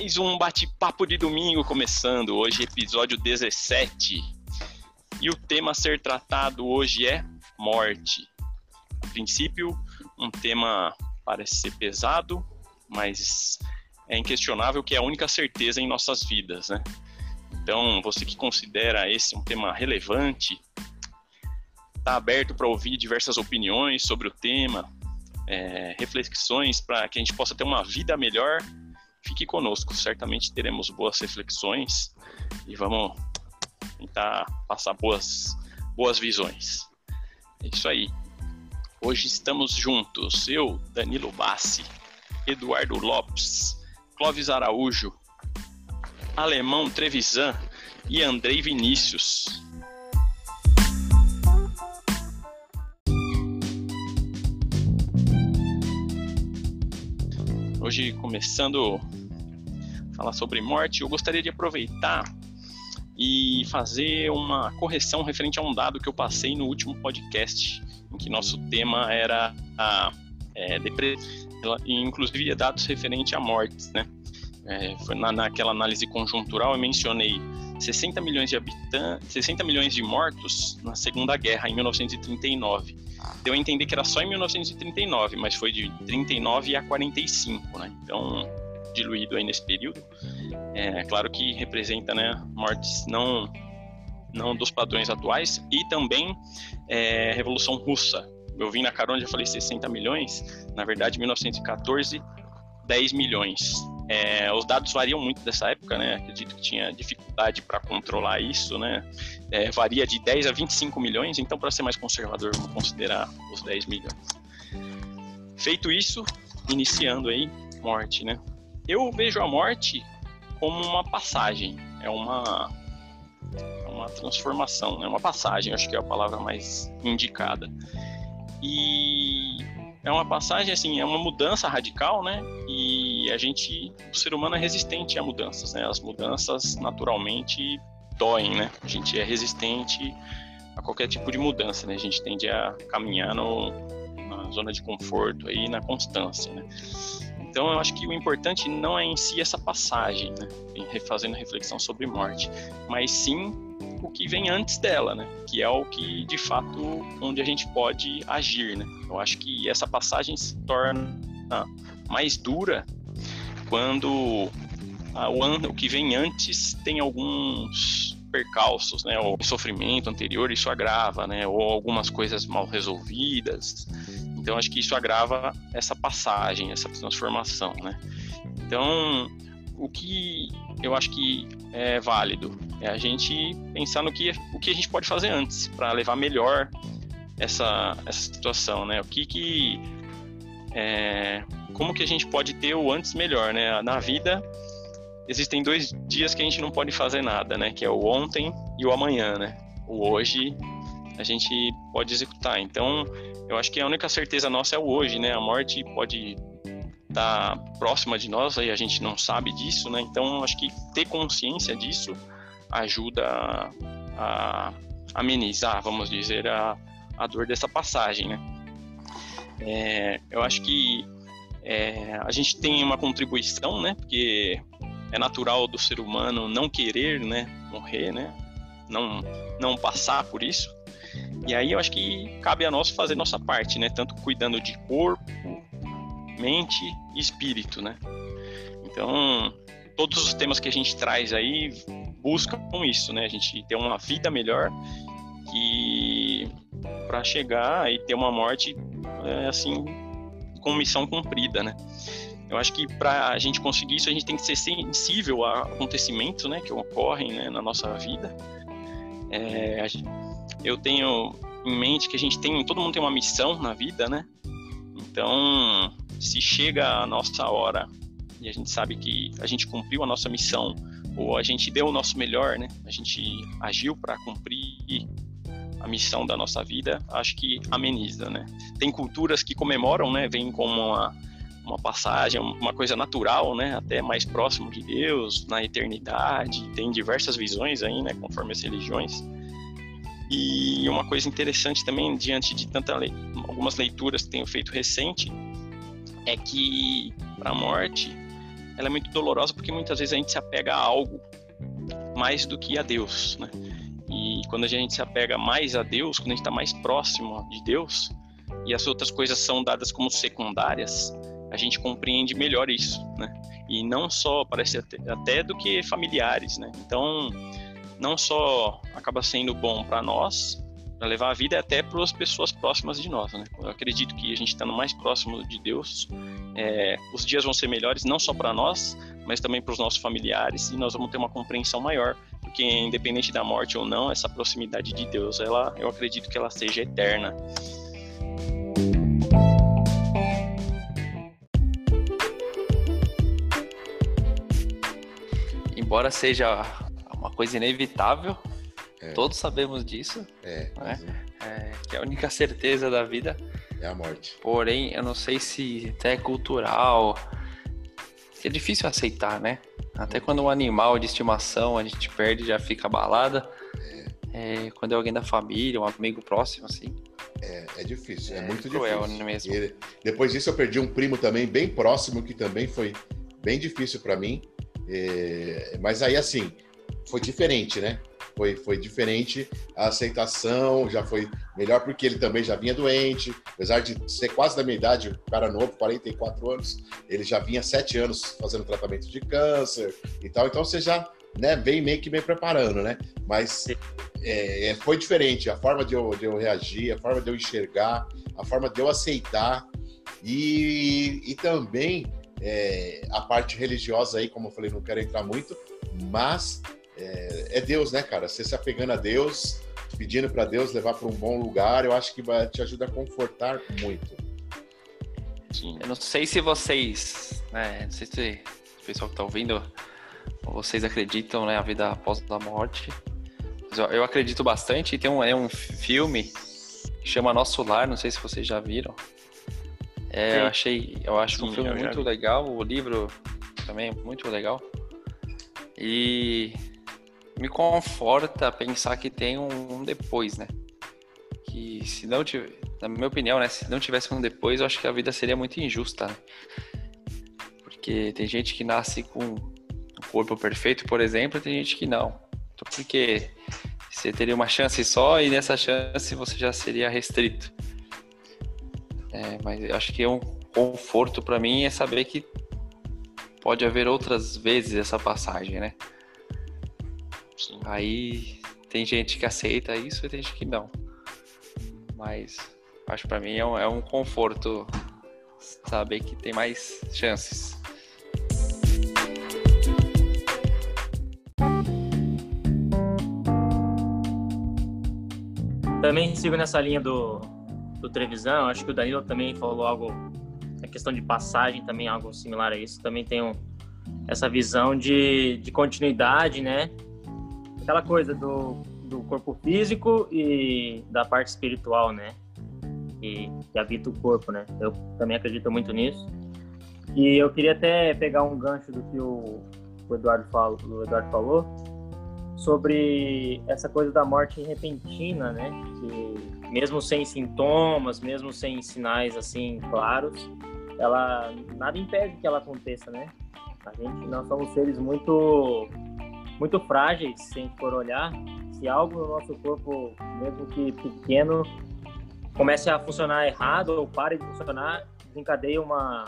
Mais um bate-papo de domingo começando, hoje episódio 17. E o tema a ser tratado hoje é morte. A princípio, um tema parece ser pesado, mas é inquestionável que é a única certeza em nossas vidas, né? Então, você que considera esse um tema relevante, está aberto para ouvir diversas opiniões sobre o tema, é, reflexões para que a gente possa ter uma vida melhor fique conosco, certamente teremos boas reflexões e vamos tentar passar boas, boas visões. É isso aí. Hoje estamos juntos, eu, Danilo Bassi, Eduardo Lopes, Clóvis Araújo, Alemão Trevisan e Andrei Vinícius. Hoje começando falar sobre morte, eu gostaria de aproveitar e fazer uma correção referente a um dado que eu passei no último podcast, em que nosso tema era a é, depressão, inclusive dados referente a mortes, né? É, foi na, naquela análise conjuntural eu mencionei 60 milhões de habitantes, 60 milhões de mortos na Segunda Guerra em 1939. Deu a entender que era só em 1939, mas foi de 39 a 45, né? Então diluído aí nesse período. É claro que representa né, mortes não, não dos padrões atuais e também é, Revolução Russa. Eu vim na carona, já falei 60 milhões, na verdade 1914, 10 milhões. É, os dados variam muito dessa época, né? Acredito que tinha dificuldade para controlar isso, né? É, varia de 10 a 25 milhões, então para ser mais conservador, vamos considerar os 10 milhões. Feito isso, iniciando aí morte, né? Eu vejo a morte como uma passagem, é uma, é uma transformação, é né? uma passagem, acho que é a palavra mais indicada. E é uma passagem, assim, é uma mudança radical, né? E a gente, o ser humano é resistente a mudanças, né? As mudanças naturalmente doem, né? A gente é resistente a qualquer tipo de mudança, né? A gente tende a caminhar no, na zona de conforto aí, na constância, né? Então eu acho que o importante não é em si essa passagem, né? Fazendo reflexão sobre morte, mas sim o que vem antes dela, né? Que é o que de fato onde a gente pode agir, né? Eu acho que essa passagem se torna mais dura quando a, o, o que vem antes tem alguns percalços, né, ou sofrimento anterior, isso agrava, né, ou algumas coisas mal resolvidas, então acho que isso agrava essa passagem, essa transformação, né? Então, o que eu acho que é válido é a gente pensar no que o que a gente pode fazer antes para levar melhor essa essa situação, né? O que que é, como que a gente pode ter o antes melhor, né? Na vida existem dois dias que a gente não pode fazer nada, né? Que é o ontem e o amanhã, né? O hoje a gente pode executar. Então, eu acho que a única certeza nossa é o hoje, né? A morte pode estar tá próxima de nós e a gente não sabe disso, né? Então, acho que ter consciência disso ajuda a, a amenizar, vamos dizer, a, a dor dessa passagem, né? É, eu acho que é, a gente tem uma contribuição, né? Porque é natural do ser humano não querer, né? Morrer, né? Não, não passar por isso. E aí eu acho que cabe a nós fazer nossa parte, né? Tanto cuidando de corpo, mente e espírito, né? Então, todos os temas que a gente traz aí buscam isso, né? A gente ter uma vida melhor e para chegar e ter uma morte é, assim com missão cumprida, né? Eu acho que para a gente conseguir isso a gente tem que ser sensível a acontecimentos, né, que ocorrem né, na nossa vida. É, eu tenho em mente que a gente tem, todo mundo tem uma missão na vida, né? Então, se chega a nossa hora e a gente sabe que a gente cumpriu a nossa missão ou a gente deu o nosso melhor, né? A gente agiu para cumprir a missão da nossa vida, acho que ameniza, né? Tem culturas que comemoram, né? Vem como uma, uma passagem, uma coisa natural, né? Até mais próximo de Deus, na eternidade. Tem diversas visões aí, né? Conforme as religiões. E uma coisa interessante também, diante de tanta lei, algumas leituras que tenho feito recente, é que para a morte ela é muito dolorosa porque muitas vezes a gente se apega a algo mais do que a Deus, né? E quando a gente se apega mais a Deus, quando a gente está mais próximo de Deus, e as outras coisas são dadas como secundárias, a gente compreende melhor isso, né? E não só, parece até, até do que familiares, né? Então, não só acaba sendo bom para nós, para levar a vida é até para as pessoas próximas de nós, né? Eu acredito que a gente estando mais próximo de Deus, é, os dias vão ser melhores não só para nós, mas também para os nossos familiares e nós vamos ter uma compreensão maior, porque independente da morte ou não, essa proximidade de Deus, ela, eu acredito que ela seja eterna. Embora seja uma coisa inevitável, é. todos sabemos disso. É, né? é, que a única certeza da vida é a morte. Porém, eu não sei se até é cultural, é difícil aceitar, né? Até quando um animal de estimação a gente perde, já fica abalada. É. é quando é alguém da família, um amigo próximo, assim. É, é difícil, é, é muito cruel, difícil. Mesmo. E depois disso eu perdi um primo também, bem próximo, que também foi bem difícil para mim. É, mas aí, assim, foi diferente, né? Foi, foi diferente a aceitação, já foi melhor porque ele também já vinha doente, apesar de ser quase da minha idade, um cara novo, 44 anos, ele já vinha sete anos fazendo tratamento de câncer e tal, então você já né, vem meio que bem preparando, né? Mas é, é, foi diferente a forma de eu, de eu reagir, a forma de eu enxergar, a forma de eu aceitar. E, e também é, a parte religiosa aí, como eu falei, não quero entrar muito, mas é, é Deus, né, cara? Você se apegando a Deus, pedindo para Deus levar para um bom lugar, eu acho que vai te ajuda a confortar muito. Sim. Eu não sei se vocês, né, não sei se o pessoal que está ouvindo, vocês acreditam, né, a vida após a morte. Eu, eu acredito bastante. E tem um, é um filme que chama Nosso Lar, não sei se vocês já viram. É, eu achei, eu acho Sim, um filme muito legal, o livro também é muito legal. E me conforta pensar que tem um, depois, né? Que se não tiver, na minha opinião, né? Se não tivesse um depois, eu acho que a vida seria muito injusta, né? Porque tem gente que nasce com um corpo perfeito, por exemplo, tem gente que não. Então, porque você teria uma chance só e nessa chance você já seria restrito. É, mas eu acho que é um conforto para mim é saber que pode haver outras vezes essa passagem, né? Sim. Aí tem gente que aceita isso e tem gente que não. Mas acho para mim é um, é um conforto saber que tem mais chances. Também sigo nessa linha do, do acho que o Danilo também falou algo, a questão de passagem também algo similar a isso, também tem essa visão de, de continuidade, né? Aquela coisa do, do corpo físico e da parte espiritual, né? Que, que habita o corpo, né? Eu também acredito muito nisso. E eu queria até pegar um gancho do que o, o Eduardo, falou, o Eduardo falou sobre essa coisa da morte repentina, né? Que mesmo sem sintomas, mesmo sem sinais assim claros, ela nada impede que ela aconteça, né? A gente nós somos seres muito muito frágeis, se a gente for olhar. Se algo no nosso corpo, mesmo que pequeno, comece a funcionar errado ou pare de funcionar, desencadeia uma,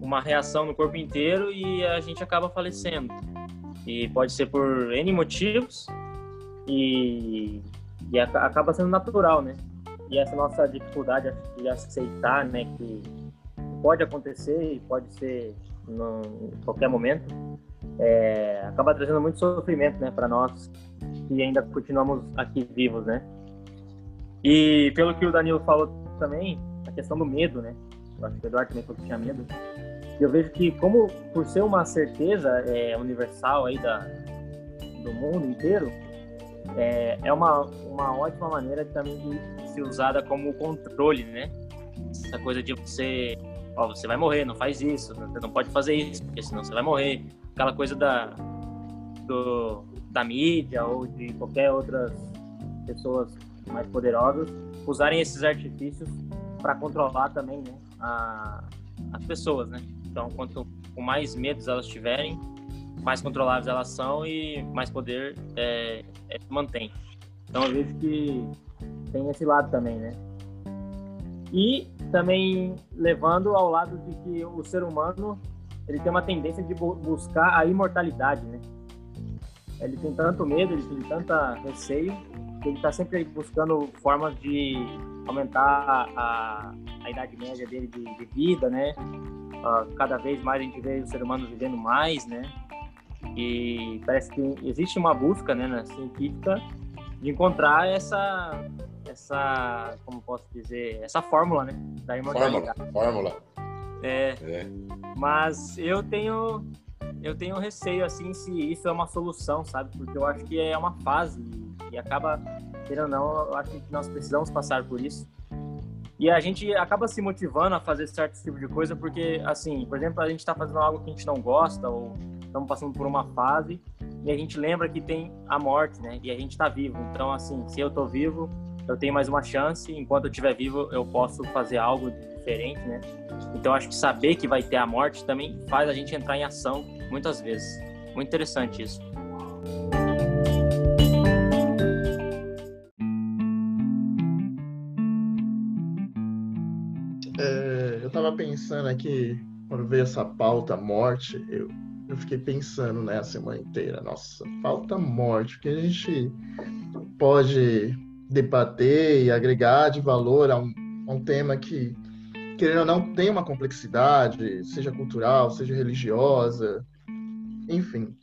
uma reação no corpo inteiro e a gente acaba falecendo. E pode ser por N motivos e, e acaba sendo natural, né? E essa nossa dificuldade de aceitar, né, que pode acontecer e pode ser em qualquer momento, é, acaba trazendo muito sofrimento, né, para nós que ainda continuamos aqui vivos, né? E pelo que o Danilo falou também, a questão do medo, né? Eu acho que o Eduardo também falou que tinha medo. Eu vejo que como por ser uma certeza é, universal aí da do mundo inteiro, é, é uma, uma ótima maneira também de ser usada como controle, né? Essa coisa de você, ó, você vai morrer, não faz isso, você não pode fazer isso, porque senão você vai morrer aquela coisa da, do, da mídia ou de qualquer outras pessoas mais poderosas usarem esses artifícios para controlar também né, a, as pessoas, né? Então, quanto quanto mais medos elas tiverem, mais controláveis elas são e mais poder é, é, mantém. Então eu vejo que tem esse lado também, né? E também levando ao lado de que o ser humano ele tem uma tendência de buscar a imortalidade, né? Ele tem tanto medo, ele tem tanta receio, que ele está sempre buscando formas de aumentar a, a idade média dele de, de vida, né? Uh, cada vez mais a gente vê o ser humano vivendo mais, né? E parece que existe uma busca, né, na científica, de encontrar essa, essa, como posso dizer, essa fórmula, né, da imortalidade. Fórmula, fórmula. É, é. Mas eu tenho, eu tenho receio assim se isso é uma solução, sabe? Porque eu acho que é uma fase e acaba, querendo ou não, eu acho que nós precisamos passar por isso. E a gente acaba se motivando a fazer certo tipo de coisa porque, assim, por exemplo, a gente está fazendo algo que a gente não gosta ou estamos passando por uma fase e a gente lembra que tem a morte, né? E a gente está vivo. Então, assim, se eu estou vivo, eu tenho mais uma chance. Enquanto eu estiver vivo, eu posso fazer algo diferente, né? Então, acho que saber que vai ter a morte também faz a gente entrar em ação muitas vezes. Muito interessante isso. É, eu estava pensando aqui, quando veio essa pauta morte, eu, eu fiquei pensando né, a semana inteira, nossa, falta morte, porque a gente pode debater e agregar de valor a um, a um tema que, querendo ou não, tem uma complexidade, seja cultural, seja religiosa, enfim.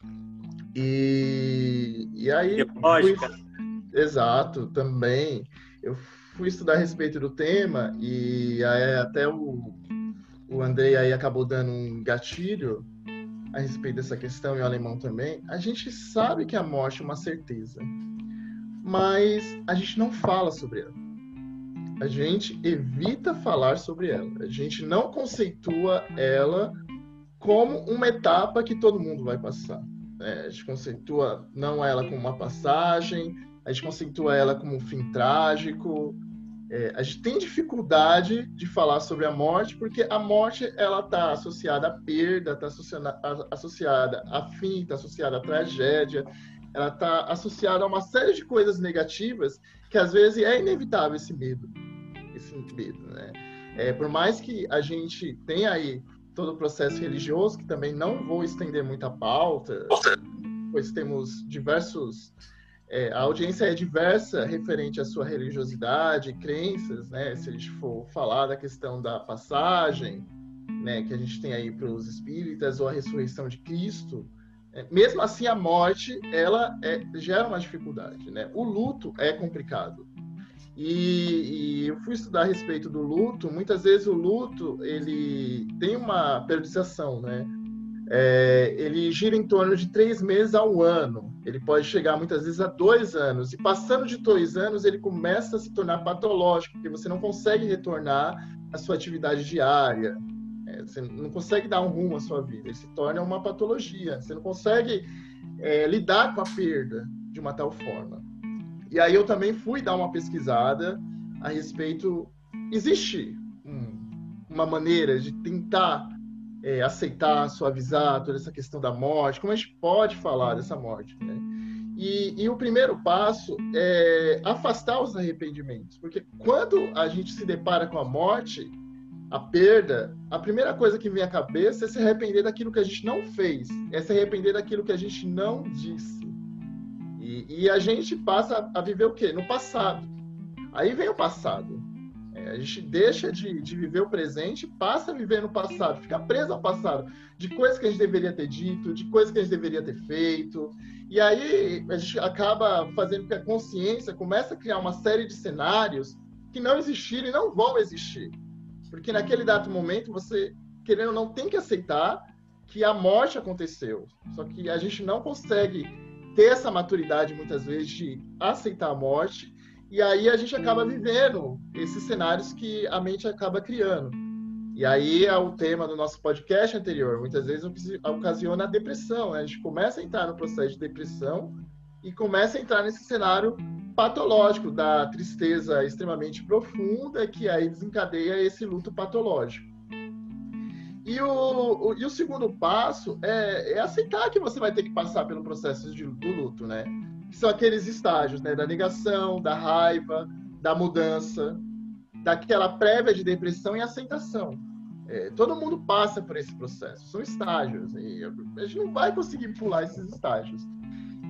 E, e aí. Fui, exato, também. Eu fui estudar a respeito do tema e aí até o, o Andrei aí acabou dando um gatilho a respeito dessa questão, e o alemão também, a gente sabe que a morte é uma certeza, mas a gente não fala sobre ela. A gente evita falar sobre ela. A gente não conceitua ela como uma etapa que todo mundo vai passar. É, a gente conceitua não ela como uma passagem, a gente conceitua ela como um fim trágico, é, a gente tem dificuldade de falar sobre a morte porque a morte ela está associada à perda, está associada, associada a fim, está associada à tragédia, ela está associada a uma série de coisas negativas que às vezes é inevitável esse medo, esse medo, né? É, por mais que a gente tenha aí todo o processo religioso, que também não vou estender muita pauta, pois temos diversos é, a audiência é diversa referente à sua religiosidade, crenças, né? Se a gente for falar da questão da passagem, né, que a gente tem aí para os espíritas ou a ressurreição de Cristo, é, mesmo assim a morte ela é, gera uma dificuldade, né? O luto é complicado. E, e, eu fui estudar a respeito do luto. Muitas vezes o luto ele tem uma periodização, né? é, ele gira em torno de três meses ao ano. Ele pode chegar muitas vezes a dois anos. E passando de dois anos, ele começa a se tornar patológico, porque você não consegue retornar à sua atividade diária. É, você não consegue dar um rumo à sua vida. Ele se torna uma patologia. Você não consegue é, lidar com a perda de uma tal forma. E aí eu também fui dar uma pesquisada a respeito. Existe um, uma maneira de tentar é, aceitar, suavizar toda essa questão da morte, como a gente pode falar dessa morte, né? E, e, o primeiro passo é afastar os arrependimentos, porque quando a gente se depara com a morte, a perda, a primeira coisa que vem à cabeça é se arrepender daquilo que a gente não fez, é se arrepender daquilo que a gente não disse. E, e a gente passa a viver o quê? No passado. Aí vem o passado. É, a gente deixa de, de viver o presente, passa a viver no passado, fica preso ao passado, de coisas que a gente deveria ter dito, de coisas que a gente deveria ter feito. E aí a gente acaba fazendo com que a consciência começa a criar uma série de cenários que não existiram e não vão existir. Porque naquele dado momento você, querendo ou não, tem que aceitar que a morte aconteceu. Só que a gente não consegue ter essa maturidade muitas vezes de aceitar a morte e aí a gente acaba vivendo esses cenários que a mente acaba criando. E aí é o tema do nosso podcast anterior. Muitas vezes ocasiona a depressão. Né? A gente começa a entrar no processo de depressão e começa a entrar nesse cenário patológico da tristeza extremamente profunda que aí desencadeia esse luto patológico. E o, o, e o segundo passo é, é, aceitar que você vai ter que passar pelo processo de, do luto, né? Que são aqueles estágios, né? Da negação, da raiva, da mudança, daquela prévia de depressão e aceitação. É, todo mundo passa por esse processo, são estágios. E a gente não vai conseguir pular esses estágios.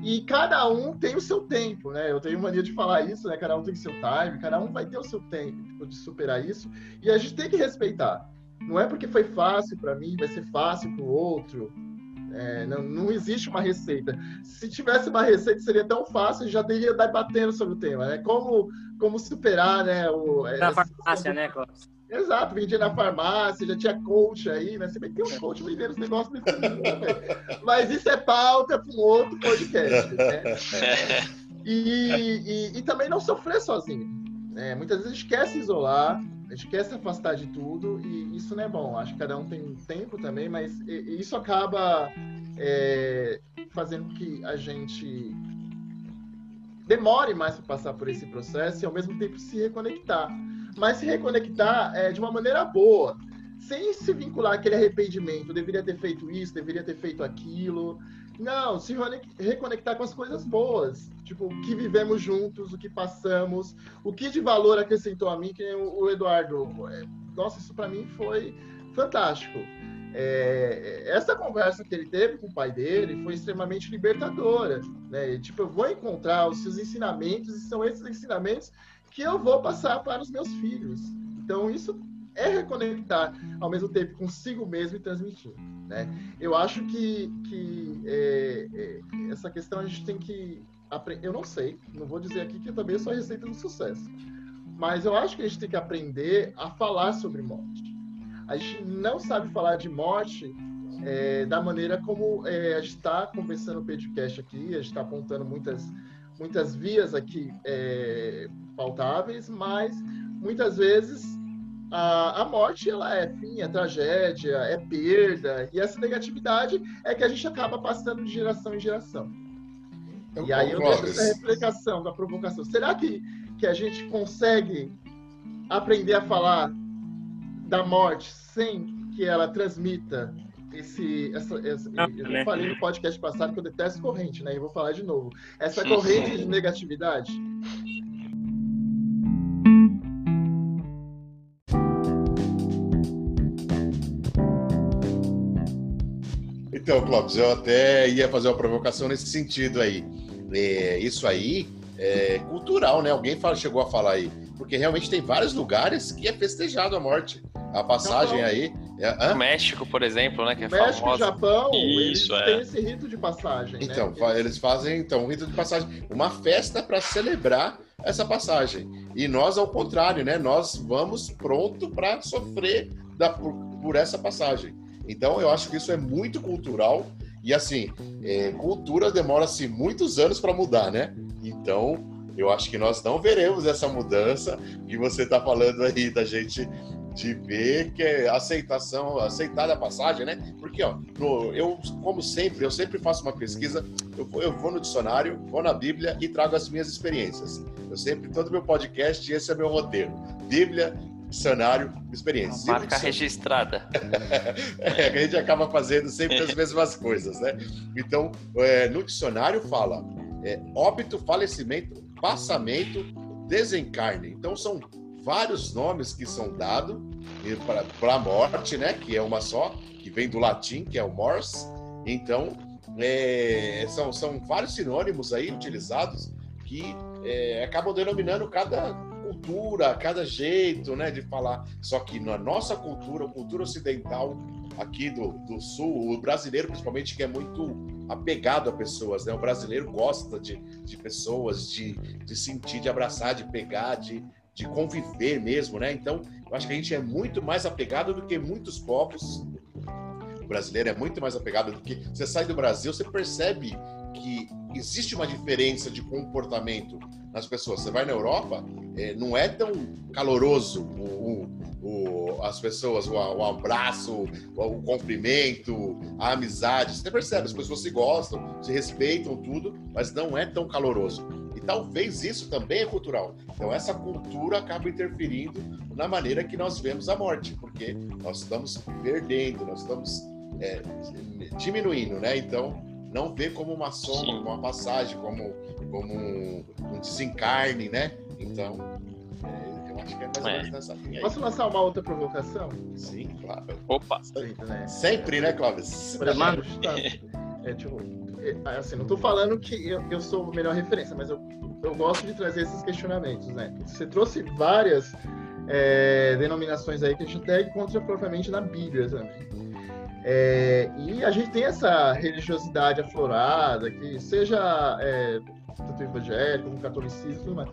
E cada um tem o seu tempo, né? Eu tenho mania de falar isso, né? Cada um tem seu time, cada um vai ter o seu tempo de superar isso. E a gente tem que respeitar. Não é porque foi fácil para mim, vai ser fácil para o outro. É, não, não, existe uma receita. Se tivesse uma receita, seria tão fácil, já teria debatendo sobre o tema, né? Como, como superar, né? O, Na farmácia, né, Cláudio? Exato, vendia na farmácia, já tinha coach aí, né? Você vê que tem um coach vendendo os negócios nesse mundo, né? Mas isso é pauta para um outro podcast, né? E, e, e, também não sofrer sozinho. Né? Muitas vezes a gente quer se isolar, a gente quer se afastar de tudo e isso não é bom. Acho que cada um tem um tempo também, mas isso acaba é, fazendo que a gente demore mais para passar por esse processo e ao mesmo tempo se reconectar. Mas se reconectar é, de uma maneira boa, sem se vincular aquele arrependimento, deveria ter feito isso, deveria ter feito aquilo. Não, se reconectar com as coisas boas. Tipo, o que vivemos juntos, o que passamos, o que de valor acrescentou a mim, que o Eduardo. É, nossa, isso para mim foi fantástico. É, essa conversa que ele teve com o pai dele foi extremamente libertadora. Né? Tipo, eu vou encontrar os seus ensinamentos e são esses ensinamentos que eu vou passar para os meus filhos. Então, isso é reconectar ao mesmo tempo consigo mesmo e transmitir. Né? Eu acho que, que é, é, essa questão a gente tem que. Eu não sei, não vou dizer aqui que também sou a receita do sucesso, mas eu acho que a gente tem que aprender a falar sobre morte. A gente não sabe falar de morte é, da maneira como é, a gente está conversando no podcast aqui, a gente está apontando muitas, muitas vias aqui é, pautáveis, mas muitas vezes a, a morte ela é fim, é tragédia, é perda, e essa negatividade é que a gente acaba passando de geração em geração. Eu e aí eu deixo essa reflexão da provocação. Será que, que a gente consegue aprender a falar da morte sem que ela transmita esse, essa, essa eu já falei no podcast passado que eu detesto corrente, né? E vou falar de novo. Essa corrente de negatividade Então, Clóvis, eu até ia fazer uma provocação nesse sentido aí. É, isso aí é cultural, né? Alguém fala, chegou a falar aí. Porque realmente tem vários lugares que é festejado a morte. A passagem então, aí. É, México, por exemplo, né? Que é México famosa. Japão, Isso, eles é. têm esse rito de passagem. Né? Então, né? eles fazem então um rito de passagem, uma festa para celebrar essa passagem. E nós, ao contrário, né? Nós vamos pronto para sofrer da, por, por essa passagem. Então, eu acho que isso é muito cultural. E, assim, é, cultura demora-se muitos anos para mudar, né? Então, eu acho que nós não veremos essa mudança que você está falando aí da gente de ver que é aceitação, aceitar a passagem, né? Porque, ó, no, eu, como sempre, eu sempre faço uma pesquisa, eu, eu, vou no dicionário, vou na Bíblia e trago as minhas experiências. Eu sempre, todo meu podcast, esse é meu roteiro. Bíblia, dicionário experiência. Marca registrada. é, a gente acaba fazendo sempre as mesmas coisas, né? Então, é, no dicionário fala é, óbito, falecimento, passamento, desencarne. Então, são vários nomes que são dados para a morte, né? Que é uma só, que vem do latim, que é o mors. Então, é, são, são vários sinônimos aí utilizados que é, acabam denominando cada cultura, cada jeito né, de falar. Só que na nossa cultura, cultura ocidental aqui do, do sul, o brasileiro principalmente, que é muito apegado a pessoas, né? O brasileiro gosta de, de pessoas, de, de sentir, de abraçar, de pegar, de, de conviver mesmo, né? Então, eu acho que a gente é muito mais apegado do que muitos povos. O brasileiro é muito mais apegado do que. Você sai do Brasil, você percebe que existe uma diferença de comportamento nas pessoas. Você vai na Europa, é, não é tão caloroso o, o, o as pessoas, o, o abraço, o, cumprimento, a amizade. Você percebe, as pessoas se gostam, se respeitam tudo, mas não é tão caloroso. talvez isso também é cultural. Então essa cultura acaba interferindo na maneira que nós vemos a morte, porque nós estamos perdendo, nós estamos é, diminuindo, né? Então não vê como uma soma, como uma passagem, como, como um, um desencarne, né? Então é, eu acho que é mais ou menos é. nessa linha. Posso lançar uma outra provocação? Sim, claro. Opa! Sempre, né, Sempre, né Clóvis? É, tipo, é, assim, não estou falando que eu, eu sou a melhor referência, mas eu, eu gosto de trazer esses questionamentos, né? Você trouxe várias é, denominações aí que a gente até encontra propriamente na Bíblia também. É, e a gente tem essa religiosidade aflorada, que seja é, tanto evangélico como catolicismo, mas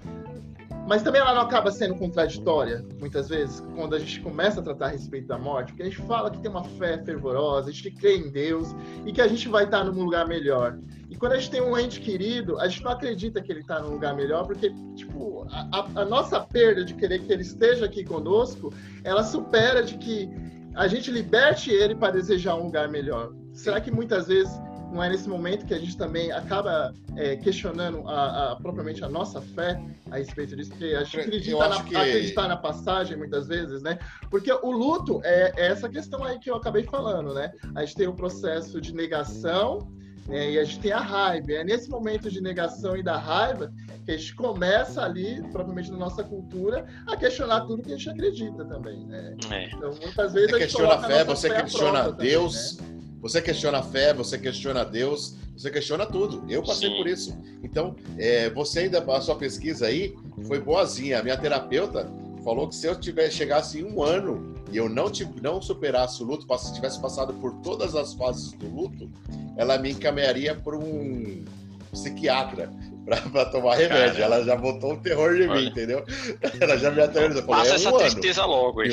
mas também ela não acaba sendo contraditória, muitas vezes, quando a gente começa a tratar a respeito da morte, porque a gente fala que tem uma fé fervorosa, a gente crê em Deus e que a gente vai estar num lugar melhor. E quando a gente tem um ente querido, a gente não acredita que ele está num lugar melhor, porque, tipo, a, a, nossa perda de querer que ele esteja aqui conosco, ela supera de que a gente liberte ele para desejar um lugar melhor. Será que muitas vezes não é nesse momento que a gente também acaba é, questionando a, a, propriamente a nossa fé a respeito disso, porque a gente acredita na, que... acreditar na passagem muitas vezes, né? Porque o luto é, é, essa questão aí que eu acabei falando, né? A gente tem o processo de negação né? e a gente tem a raiva. É nesse momento de negação e da raiva que a gente começa ali, propriamente na nossa cultura, a questionar tudo que a gente acredita também, né? É. Então, muitas vezes você a gente questiona a fé, você questiona Deus. Também, né? Você questiona a fé, você questiona Deus, você questiona tudo. Eu passei Sim. por isso. Então, é, você ainda, a sua pesquisa aí foi boazinha. A minha terapeuta falou que se eu tivesse chegasse em um ano e eu não, não superasse o luto, se tivesse passado por todas as fases do luto, ela me encaminharia para um psiquiatra para tomar remédio. Cara, ela já botou o terror de mim, entendeu? Ela já me aterrorizou. Passa é um essa ano. tristeza logo aí.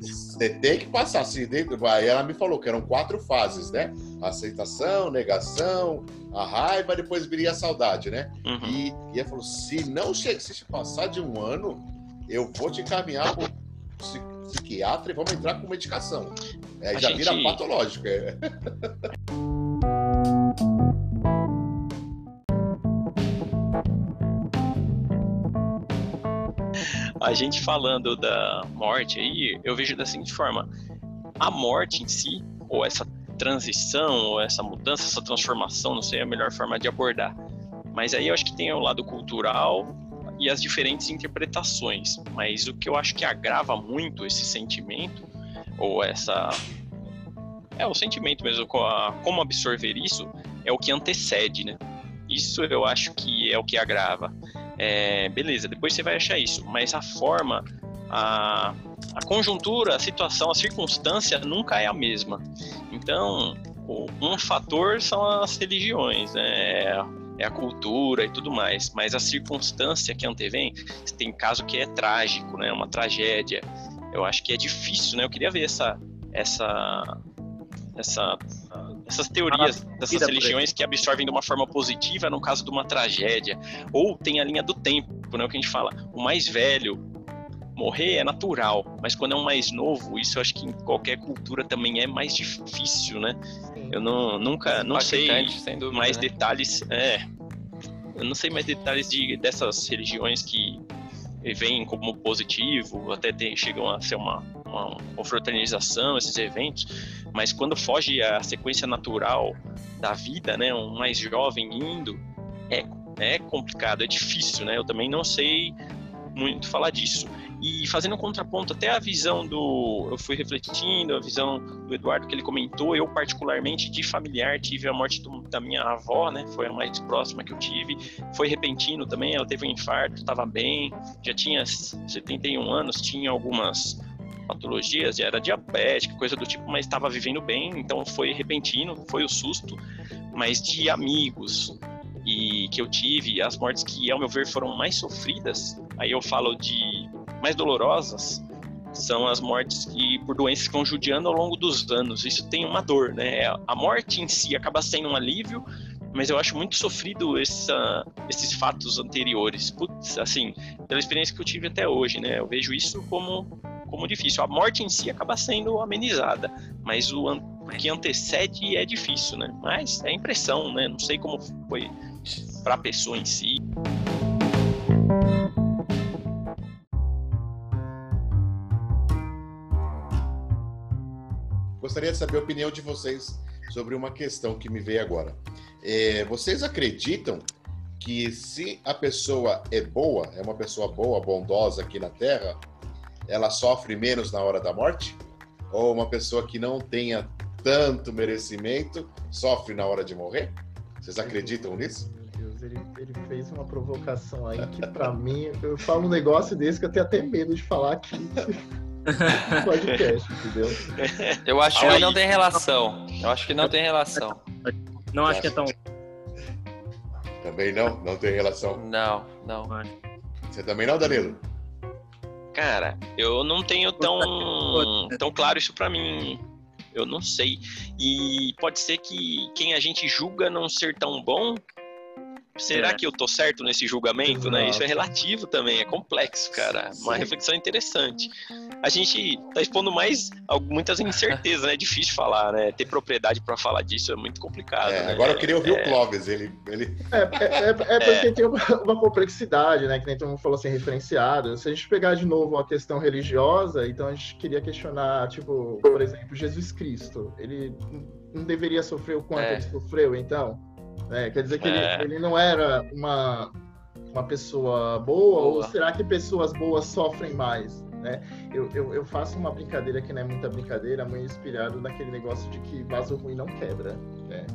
Você tem que passar assim dentro. Aí ela me falou que eram quatro fases, né? aceitação, negação, a raiva, depois viria a saudade, né? Uhum. E, e ela falou: se não se passar de um ano, eu vou te encaminhar pro psiquiatra e vamos entrar com medicação. Aí já gente... vira patológico. É. a gente falando da morte aí, eu vejo da seguinte forma: a morte em si, ou essa transição, ou essa mudança, essa transformação, não sei a melhor forma de abordar. Mas aí eu acho que tem o lado cultural e as diferentes interpretações. Mas o que eu acho que agrava muito esse sentimento, ou essa. É, o sentimento mesmo, como absorver isso, é o que antecede, né? Isso eu acho que é o que agrava. É, beleza, depois você vai achar isso, mas a forma, a, a conjuntura, a situação, a circunstância nunca é a mesma. Então, um fator são as religiões, né? É a cultura e tudo mais, mas a circunstância que antevém, tem caso que é trágico, né? Uma tragédia. Eu acho que é difícil, né? Eu queria ver essa essa essa essas teorias dessas religiões que absorvem de uma forma positiva no caso de uma tragédia. Ou tem a linha do tempo, né, o que a gente fala. O mais velho morrer é natural, mas quando é um mais novo, isso eu acho que em qualquer cultura também é mais difícil, né? Eu não, nunca, não sei dúvida, mais né? detalhes, é, eu não sei mais detalhes de, dessas religiões que vêm como positivo, até tem, chegam a ser uma, uma confraternização, esses eventos, mas quando foge a sequência natural da vida, né, um mais jovem indo, é, é complicado, é difícil, né? Eu também não sei muito falar disso. E fazendo um contraponto até a visão do. Eu fui refletindo, a visão do Eduardo que ele comentou. Eu, particularmente, de familiar, tive a morte do, da minha avó, né? Foi a mais próxima que eu tive. Foi repentino também, ela teve um infarto, estava bem, já tinha 71 anos, tinha algumas patologias, já era diabética, coisa do tipo, mas estava vivendo bem, então foi repentino, foi o susto, mas de amigos e que eu tive, as mortes que ao meu ver foram mais sofridas, aí eu falo de mais dolorosas, são as mortes que por doenças ficam judiando ao longo dos anos. Isso tem uma dor, né? A morte em si acaba sendo um alívio, mas eu acho muito sofrido essa, esses fatos anteriores. Putz, assim, pela experiência que eu tive até hoje, né? Eu vejo isso como como difícil. A morte em si acaba sendo amenizada, mas o, o que antecede é difícil, né? Mas é impressão, né? Não sei como foi para a pessoa em si. Gostaria de saber a opinião de vocês sobre uma questão que me veio agora. É, vocês acreditam que se a pessoa é boa, é uma pessoa boa, bondosa aqui na Terra, ela sofre menos na hora da morte? Ou uma pessoa que não tenha tanto merecimento sofre na hora de morrer? Vocês acreditam nisso? Deus, ele, ele fez uma provocação aí que para mim, eu falo um negócio desse que eu tenho até medo de falar aqui. podcast, entendeu? Eu acho que não tem relação. Eu acho que não tem relação. Não acho que é tão. Também não? Não tem relação? Não, não. Você também não, Danilo? Cara, eu não tenho tão, tão claro isso para mim. Eu não sei. E pode ser que quem a gente julga não ser tão bom será é. que eu tô certo nesse julgamento, Exato. né? Isso é relativo também, é complexo, cara. Sim. Uma reflexão interessante. A gente tá expondo mais muitas incertezas, né? É difícil falar, né? Ter propriedade para falar disso é muito complicado. É, né? Agora eu queria ouvir é... o Clóvis, ele... ele... É, é, é, é porque tem uma, uma, complexidade, né? Que nem todo mundo falou assim, referenciado. Se a gente pegar de novo a questão religiosa, então a gente queria questionar, tipo, por exemplo, Jesus Cristo. Ele não deveria sofrer o quanto ele sofreu, então? É, quer dizer que é. ele, ele, não era uma, uma pessoa boa, boa, ou será que pessoas boas sofrem mais? Né? Eu, eu, eu, faço uma brincadeira que não é muita brincadeira, muito inspirado naquele negócio de que vaso ruim não quebra. Né?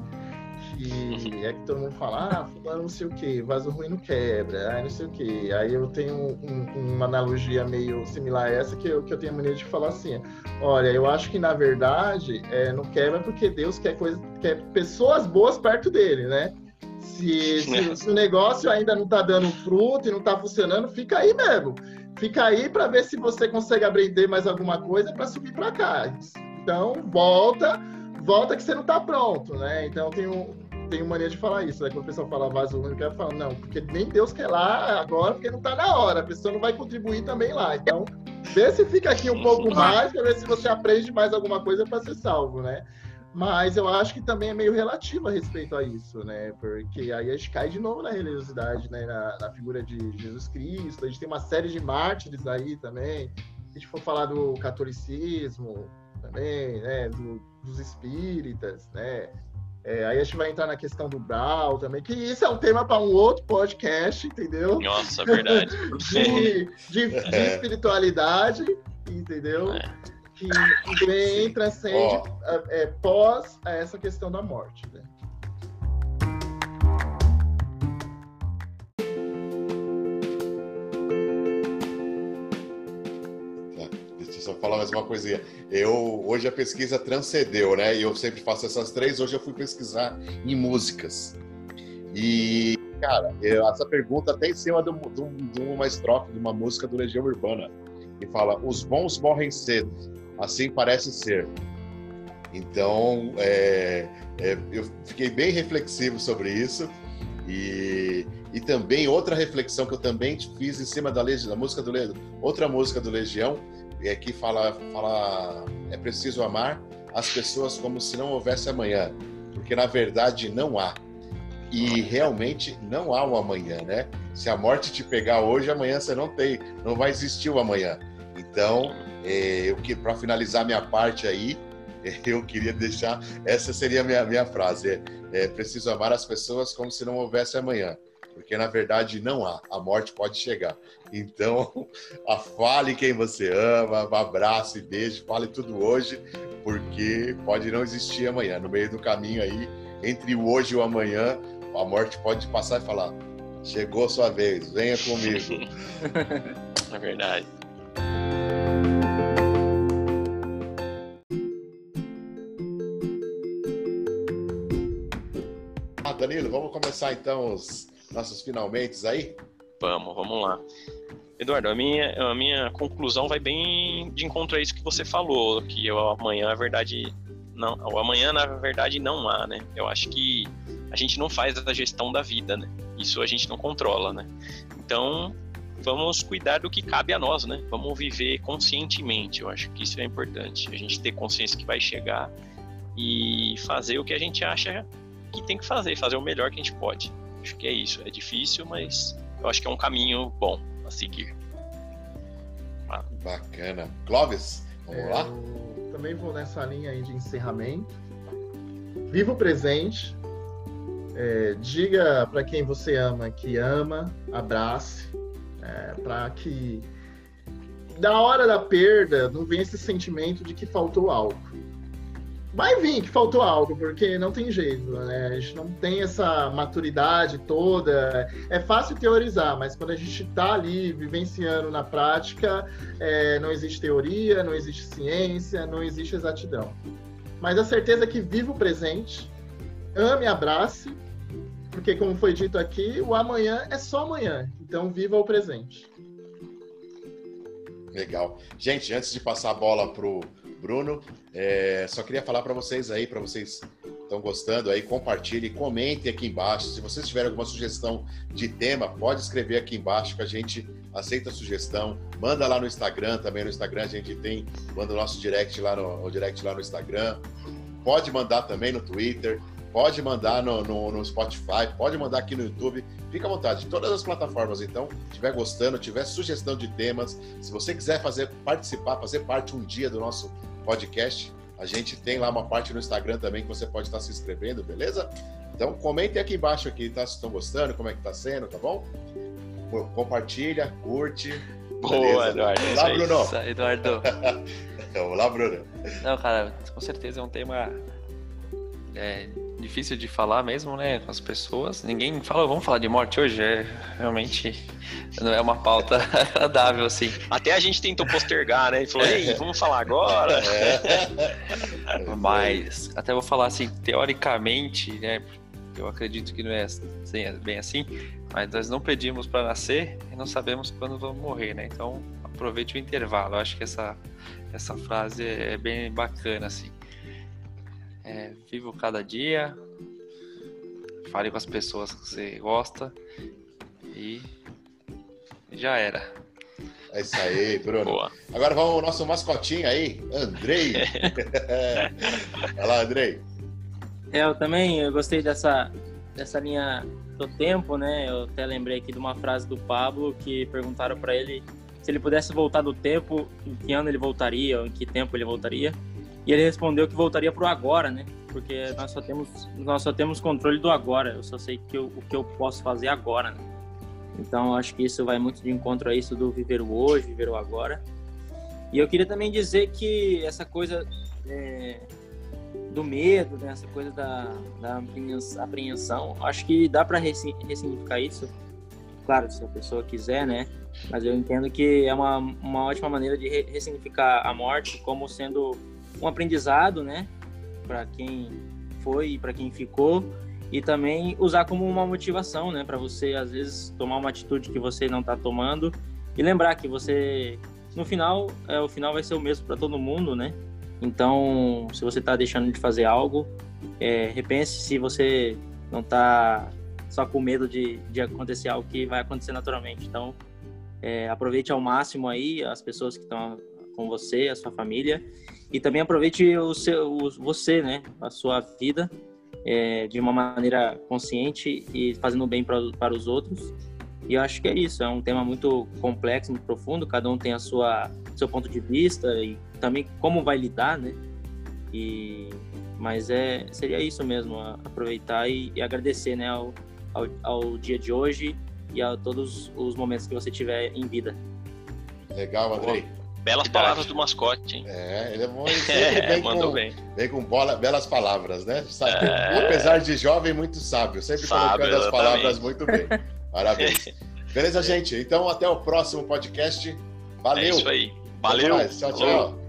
Que é que todo mundo fala, ah, fulano não sei o que, vaso ruim não quebra, ah, não sei o que. Aí eu tenho um, uma analogia meio similar a essa que eu, que eu tenho a maneira de falar assim: olha, eu acho que na verdade é, não quebra porque Deus quer, coisa, quer pessoas boas perto dele, né? Se, se, se, o negócio ainda não está dando fruto e não está funcionando, fica aí mesmo. Fica aí para ver se você consegue aprender mais alguma coisa para subir para cá. Então, volta, volta que você não está pronto, né? Então, tem um, tenho mania de falar isso, né? Quando o pessoal fala vaso único, eu falo, não, porque nem Deus quer lá agora, porque não está na hora, a pessoa não vai contribuir também lá. Então, vê se fica aqui um pouco mais, para ver se você aprende mais alguma coisa para ser salvo, né? Mas eu acho que também é meio relativo a respeito a isso, né? Porque aí a gente cai de novo na religiosidade, né? Na, na figura de Jesus Cristo. A gente tem uma série de mártires aí também. Se a gente for falar do catolicismo também, né? Do, dos espíritas, né? É, aí a gente vai entrar na questão do Brau também, que isso é um tema para um outro podcast, entendeu? Nossa, é verdade. de, de, de, espiritualidade, entendeu? É que, que vem transcende oh. é, pós essa questão da morte. Né? Deixa eu só falar mais uma coisinha. Eu hoje a pesquisa transcendeu, né? E eu sempre faço essas três. Hoje eu fui pesquisar em músicas. E, cara, eu, essa pergunta até em cima de, de, de uma estrofe de uma música do Legião Urbana, que fala: Os bons morrem cedo, assim parece ser. Então, é, é, eu fiquei bem reflexivo sobre isso. E, e também outra reflexão que eu também fiz em cima da, Legião, da música do outra música do Legião, é que fala, fala é preciso amar as pessoas como se não houvesse amanhã, porque na verdade não há. E realmente não há um amanhã, né? Se a morte te pegar hoje, amanhã você não tem, não vai existir o amanhã. Então, é, eu que para finalizar minha parte aí, eu queria deixar essa seria a minha minha frase: é, é, preciso amar as pessoas como se não houvesse amanhã, porque na verdade não há. A morte pode chegar. Então, a fale quem você ama, abraço e beijo, fale tudo hoje, porque pode não existir amanhã. No meio do caminho aí, entre o hoje e o amanhã, a morte pode passar e falar: chegou sua vez, venha comigo. É verdade. Vamos começar então os nossos finalmente aí? Vamos, vamos lá. Eduardo, a minha, a minha conclusão vai bem de encontro a isso que você falou, que o amanhã, na verdade, não, o amanhã, na verdade, não há, né? Eu acho que a gente não faz a gestão da vida, né? Isso a gente não controla, né? Então, vamos cuidar do que cabe a nós, né? Vamos viver conscientemente. Eu acho que isso é importante. A gente ter consciência que vai chegar e fazer o que a gente acha que tem que fazer, fazer o melhor que a gente pode. Acho que é isso. É difícil, mas eu acho que é um caminho bom a seguir. Ah. Bacana. Clóvis, vamos é, lá? também vou nessa linha aí de encerramento. Viva o presente. É, diga para quem você ama que ama, abrace, é, para que da hora da perda não venha esse sentimento de que faltou algo vai vir que faltou algo, porque não tem jeito, né? A gente não tem essa maturidade toda. É fácil teorizar, mas quando a gente está ali vivenciando na prática, é, não existe teoria, não existe ciência, não existe exatidão. Mas a certeza é que viva o presente, ame abrace, porque como foi dito aqui, o amanhã é só amanhã. Então viva o presente. Legal. Gente, antes de passar a bola pro Bruno. É, só queria falar para vocês aí, para vocês estão gostando aí, compartilhem, comentem aqui embaixo. Se vocês tiverem alguma sugestão de tema, pode escrever aqui embaixo que a gente aceita a sugestão. Manda lá no Instagram, também no Instagram a gente tem, manda o nosso direct lá no, direct lá no Instagram. Pode mandar também no Twitter, pode mandar no, no, no, Spotify, pode mandar aqui no YouTube. Fica à vontade, todas as plataformas. Então, estiver gostando, tiver sugestão de temas, se você quiser fazer participar, fazer parte um dia do nosso podcast. A gente tem lá uma parte no Instagram também que você pode estar se inscrevendo, beleza? Então comentem aqui embaixo aqui, tá? Se estão gostando, como é que tá sendo, tá bom? Compartilha, curte. Boa, Eduardo. Olá, Bruno. Isso, Eduardo. Olá, Bruno. Não, cara, com certeza é um tema é, difícil de falar mesmo, né, com as pessoas. Ninguém fala, vamos falar de morte hoje, é realmente não é uma pauta agradável assim. Até a gente tentou postergar, né? E falou, ei, vamos falar agora. É. Mas até vou falar assim, teoricamente, né, eu acredito que não é assim, bem assim, mas nós não pedimos para nascer e não sabemos quando vamos morrer, né? Então aproveite o intervalo. Eu acho que essa essa frase é bem bacana assim. É, viva cada dia, fale com as pessoas que você gosta e já era. É isso aí, Bruno. Boa. Agora vamos ao nosso mascotinho aí, Andrei. Vai lá, Andrei. É, eu também eu gostei dessa, dessa linha do tempo, né? Eu até lembrei aqui de uma frase do Pablo que perguntaram para ele se ele pudesse voltar do tempo, em que ano ele voltaria, ou em que tempo ele voltaria. E ele respondeu que voltaria pro agora, né? Porque nós só temos, nós só temos controle do agora. Eu só sei que eu, o que eu posso fazer agora, né? Então, acho que isso vai muito de encontro a isso do viver o hoje, viver o agora. E eu queria também dizer que essa coisa é, do medo, né? essa coisa da, da apreensão, acho que dá para ressignificar isso. Claro, se a pessoa quiser, né? Mas eu entendo que é uma, uma ótima maneira de ressignificar a morte como sendo um aprendizado, né, para quem foi e para quem ficou, e também usar como uma motivação, né, para você às vezes tomar uma atitude que você não está tomando e lembrar que você no final, é, o final vai ser o mesmo para todo mundo, né? Então, se você está deixando de fazer algo, é, repense se você não está só com medo de, de acontecer algo que vai acontecer naturalmente. Então, é, aproveite ao máximo aí as pessoas que estão com você, a sua família, e também aproveite o seu, o, você, né, a sua vida é, de uma maneira consciente e fazendo bem pra, para os outros. E eu acho que é isso, é um tema muito complexo, muito profundo, cada um tem a sua seu ponto de vista e também como vai lidar, né? E mas é seria isso mesmo, aproveitar e, e agradecer, né, ao, ao, ao, dia de hoje e a todos os momentos que você tiver em vida. Legal, Andrei. Belas palavras do mascote, hein? É, ele é bom. Ele é, vem mandou com, bem. Vem com bola, belas palavras, né? Sabe, é... Apesar de jovem, muito sábio. Sempre sábio, colocando as palavras muito bem. Parabéns. Beleza, gente? Então, até o próximo podcast. Valeu. É isso aí. Valeu. Tchau, tchau.